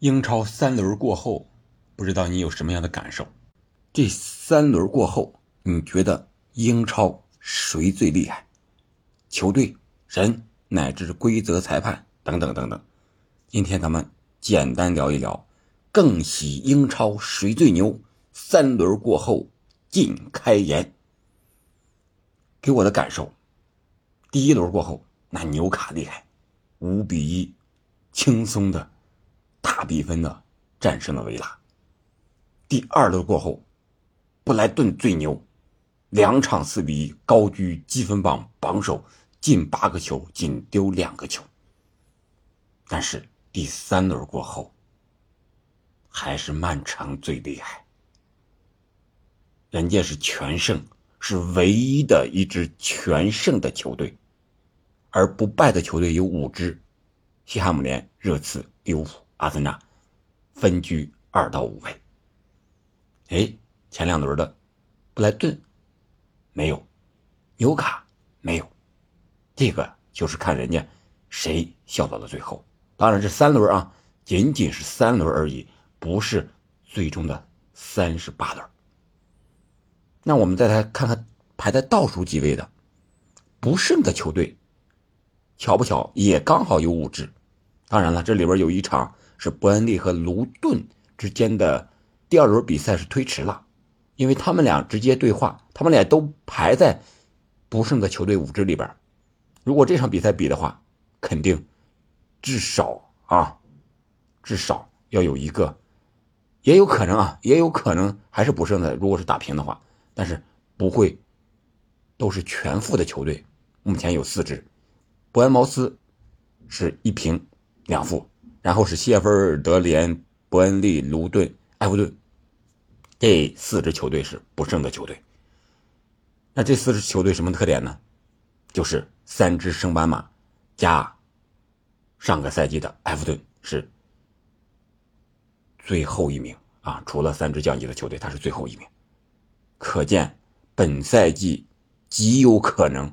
英超三轮过后，不知道你有什么样的感受？这三轮过后，你觉得英超谁最厉害？球队、人乃至规则、裁判等等等等。今天咱们简单聊一聊，更喜英超谁最牛？三轮过后尽开言。给我的感受，第一轮过后，那纽卡厉害，五比一，轻松的。大比分的战胜了维拉。第二轮过后，布莱顿最牛，两场四比一高居积分榜榜首，进八个球，仅丢两个球。但是第三轮过后，还是曼城最厉害，人家是全胜，是唯一的一支全胜的球队，而不败的球队有五支：西汉姆联、热刺、利物浦。阿森纳分居二到五位。哎，前两轮的布莱顿没有，纽卡没有，这个就是看人家谁笑到了最后。当然，这三轮啊，仅仅是三轮而已，不是最终的三十八轮。那我们再来看看排在倒数几位的不胜的球队，巧不巧也刚好有五支。当然了，这里边有一场。是伯恩利和卢顿之间的第二轮比赛是推迟了，因为他们俩直接对话，他们俩都排在不胜的球队五支里边。如果这场比赛比的话，肯定至少啊，至少要有一个，也有可能啊，也有可能还是不胜的。如果是打平的话，但是不会都是全负的球队。目前有四支，伯恩茅斯是一平两负。然后是谢菲尔德联、伯恩利、卢顿、埃弗顿，这四支球队是不胜的球队。那这四支球队什么特点呢？就是三支升班马加上个赛季的埃弗顿是最后一名啊！除了三支降级的球队，他是最后一名。可见本赛季极有可能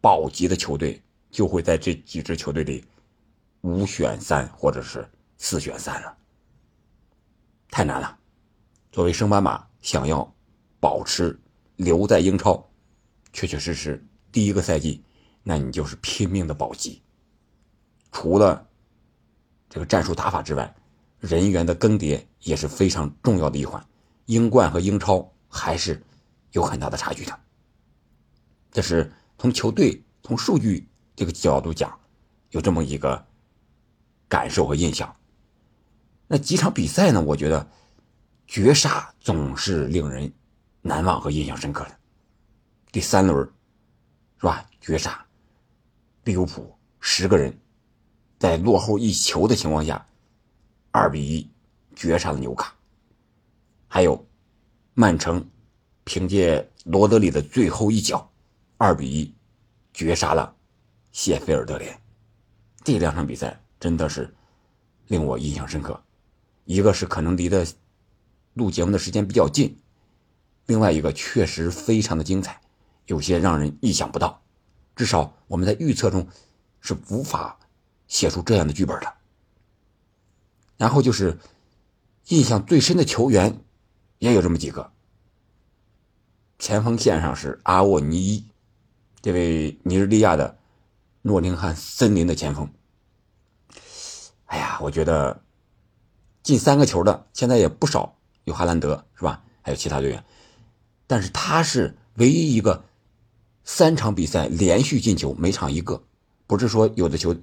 保级的球队就会在这几支球队里。五选三，或者是四选三了，太难了。作为升班马，想要保持留在英超，确确实实第一个赛季，那你就是拼命的保级。除了这个战术打法之外，人员的更迭也是非常重要的一环。英冠和英超还是有很大的差距的。这是从球队、从数据这个角度讲，有这么一个。感受和印象，那几场比赛呢？我觉得绝杀总是令人难忘和印象深刻的。第三轮是吧？绝杀，利物浦十个人在落后一球的情况下，二比一绝杀了纽卡。还有曼城凭借罗德里的最后一脚，二比一绝杀了谢菲尔德联。这两场比赛。真的是令我印象深刻，一个是可能离的录节目的时间比较近，另外一个确实非常的精彩，有些让人意想不到，至少我们在预测中是无法写出这样的剧本的。然后就是印象最深的球员也有这么几个，前锋线上是阿沃尼伊，这位尼日利亚的诺丁汉森林的前锋。我觉得进三个球的现在也不少，有哈兰德是吧？还有其他队员，但是他是唯一一个三场比赛连续进球，每场一个，不是说有的球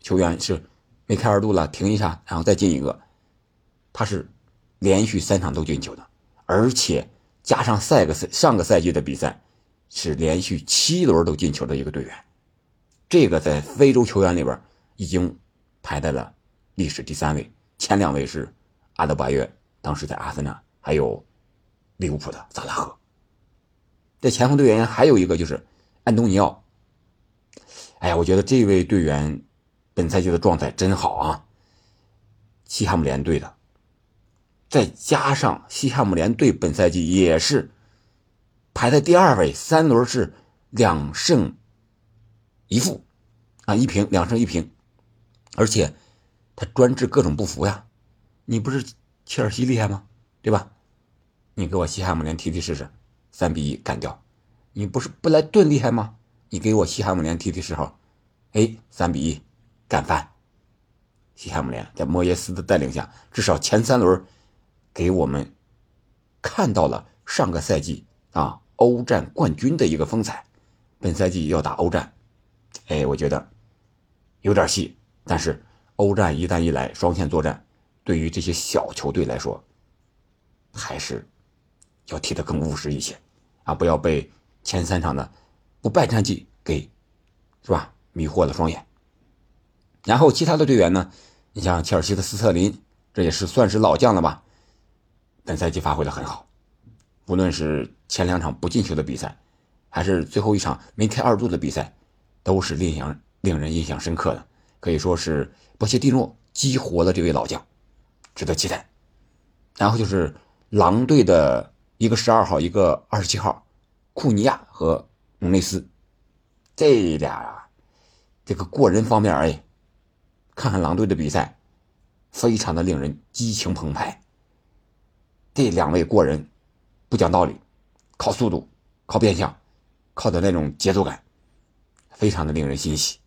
球员是梅开二度了停一下，然后再进一个，他是连续三场都进球的，而且加上赛个赛上个赛季的比赛，是连续七轮都进球的一个队员，这个在非洲球员里边已经排在了。历史第三位，前两位是阿德巴约，当时在阿森纳，还有利物浦的萨拉赫。在前锋队员还有一个就是安东尼奥。哎呀，我觉得这位队员本赛季的状态真好啊！西汉姆联队的，再加上西汉姆联队本赛季也是排在第二位，三轮是两胜一负啊，一平两胜一平，而且。他专治各种不服呀，你不是切尔西厉害吗？对吧？你给我西汉姆联踢踢试试，三比一干掉。你不是布莱顿厉害吗？你给我西汉姆联踢踢试试，哎，三比一干翻。西汉姆联在莫耶斯的带领下，至少前三轮给我们看到了上个赛季啊欧战冠军的一个风采。本赛季要打欧战，哎，我觉得有点戏。但是欧战一旦一来，双线作战，对于这些小球队来说，还是要踢得更务实一些啊！不要被前三场的不败战绩给是吧迷惑了双眼。然后其他的队员呢？你像切尔西的斯特林，这也是算是老将了吧？本赛季发挥的很好，无论是前两场不进球的比赛。还是最后一场梅开二度的比赛，都是令人令人印象深刻的，可以说是波切蒂诺激活了这位老将，值得期待。然后就是狼队的一个十二号，一个二十七号，库尼亚和努内斯，这俩啊，这个过人方面哎，看看狼队的比赛，非常的令人激情澎湃。这两位过人，不讲道理，靠速度，靠变向。靠的那种节奏感，非常的令人欣喜。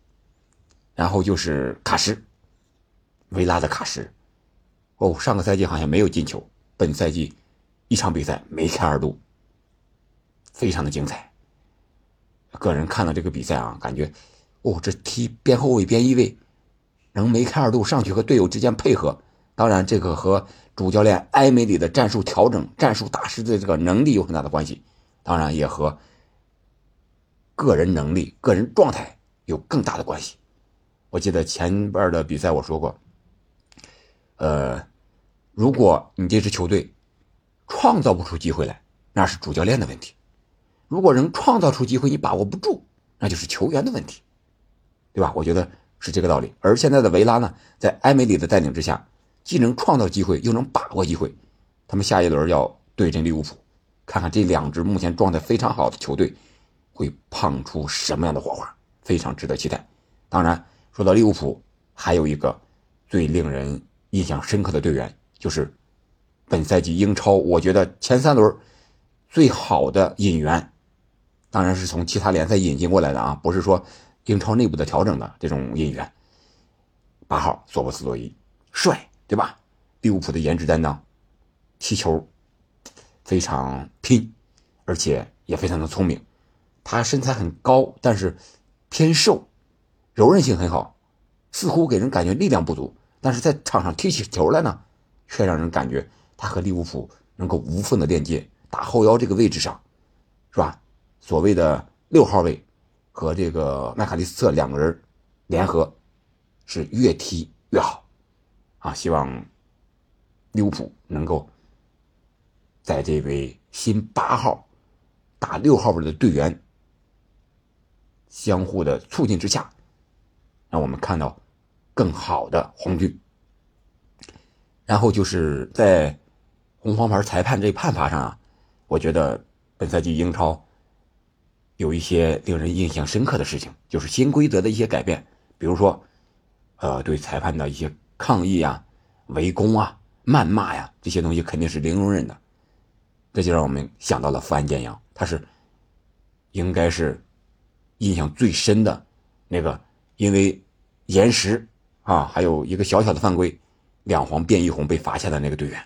然后就是卡什，维拉的卡什，哦，上个赛季好像没有进球，本赛季一场比赛梅开二度，非常的精彩。个人看了这个比赛啊，感觉哦，这踢边后卫、边翼位，能梅开二度上去和队友之间配合，当然这个和主教练埃梅里的战术调整、战术大师的这个能力有很大的关系，当然也和。个人能力、个人状态有更大的关系。我记得前边的比赛我说过，呃，如果你这支球队创造不出机会来，那是主教练的问题；如果能创造出机会，你把握不住，那就是球员的问题，对吧？我觉得是这个道理。而现在的维拉呢，在埃梅里的带领之下，既能创造机会，又能把握机会。他们下一轮要对阵利物浦，看看这两支目前状态非常好的球队。会碰出什么样的火花，非常值得期待。当然，说到利物浦，还有一个最令人印象深刻的队员，就是本赛季英超，我觉得前三轮最好的引援，当然是从其他联赛引进过来的啊，不是说英超内部的调整的这种引援。八号索博斯洛伊，帅，对吧？利物浦的颜值担当，踢球非常拼，而且也非常的聪明。他身材很高，但是偏瘦，柔韧性很好，似乎给人感觉力量不足。但是在场上踢起球来呢，却让人感觉他和利物浦能够无缝的链接。打后腰这个位置上，是吧？所谓的六号位和这个麦卡利斯特两个人联合，是越踢越好啊！希望利物浦能够在这位新八号打六号位的队员。相互的促进之下，让我们看到更好的红军。然后就是在红黄牌裁判这判罚上啊，我觉得本赛季英超有一些令人印象深刻的事情，就是新规则的一些改变，比如说，呃，对裁判的一些抗议啊、围攻啊、谩骂呀，这些东西肯定是零容忍的。这就让我们想到了富安健洋，他是应该是。印象最深的，那个因为延时啊，还有一个小小的犯规，两黄变一红被罚下的那个队员，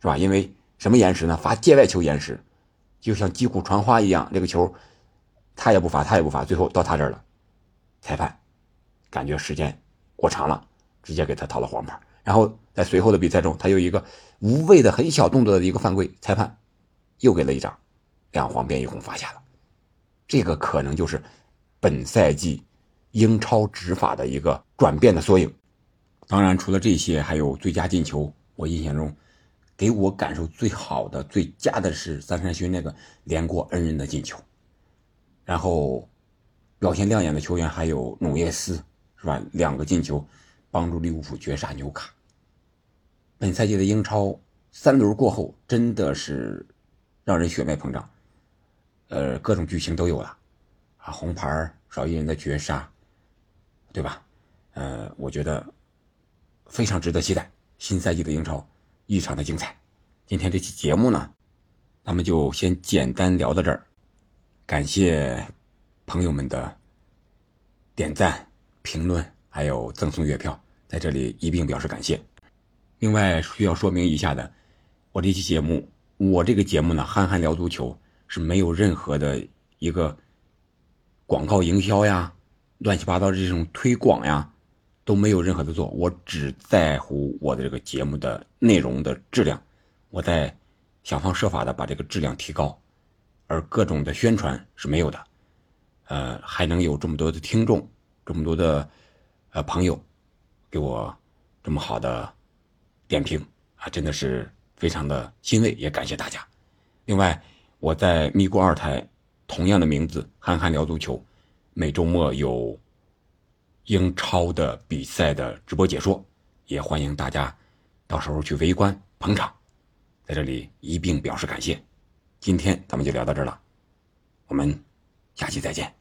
是吧？因为什么延时呢？罚界外球延时，就像击鼓传花一样，这个球他也不罚，他也不罚，最后到他这儿了，裁判感觉时间过长了，直接给他掏了黄牌。然后在随后的比赛中，他有一个无谓的很小动作的一个犯规，裁判又给了一张两黄变一红罚下了。这个可能就是本赛季英超执法的一个转变的缩影。当然，除了这些，还有最佳进球。我印象中，给我感受最好的、最佳的是三山勋那个连过恩人的进球。然后，表现亮眼的球员还有努涅斯，是吧？两个进球帮助利物浦绝杀纽卡。本赛季的英超三轮过后，真的是让人血脉膨胀。呃，各种剧情都有了，啊，红牌少一人的绝杀，对吧？呃，我觉得非常值得期待。新赛季的英超异常的精彩。今天这期节目呢，咱们就先简单聊到这儿。感谢朋友们的点赞、评论，还有赠送月票，在这里一并表示感谢。另外需要说明一下的，我这期节目，我这个节目呢，憨憨聊足球是没有任何的一个广告营销呀、乱七八糟的这种推广呀，都没有任何的做。我只在乎我的这个节目的内容的质量，我在想方设法的把这个质量提高。而各种的宣传是没有的，呃，还能有这么多的听众，这么多的呃朋友给我这么好的点评啊，真的是非常的欣慰，也感谢大家。另外，我在咪咕二台同样的名字“憨憨聊足球”，每周末有英超的比赛的直播解说，也欢迎大家到时候去围观捧场，在这里一并表示感谢。今天咱们就聊到这儿了，我们下期再见。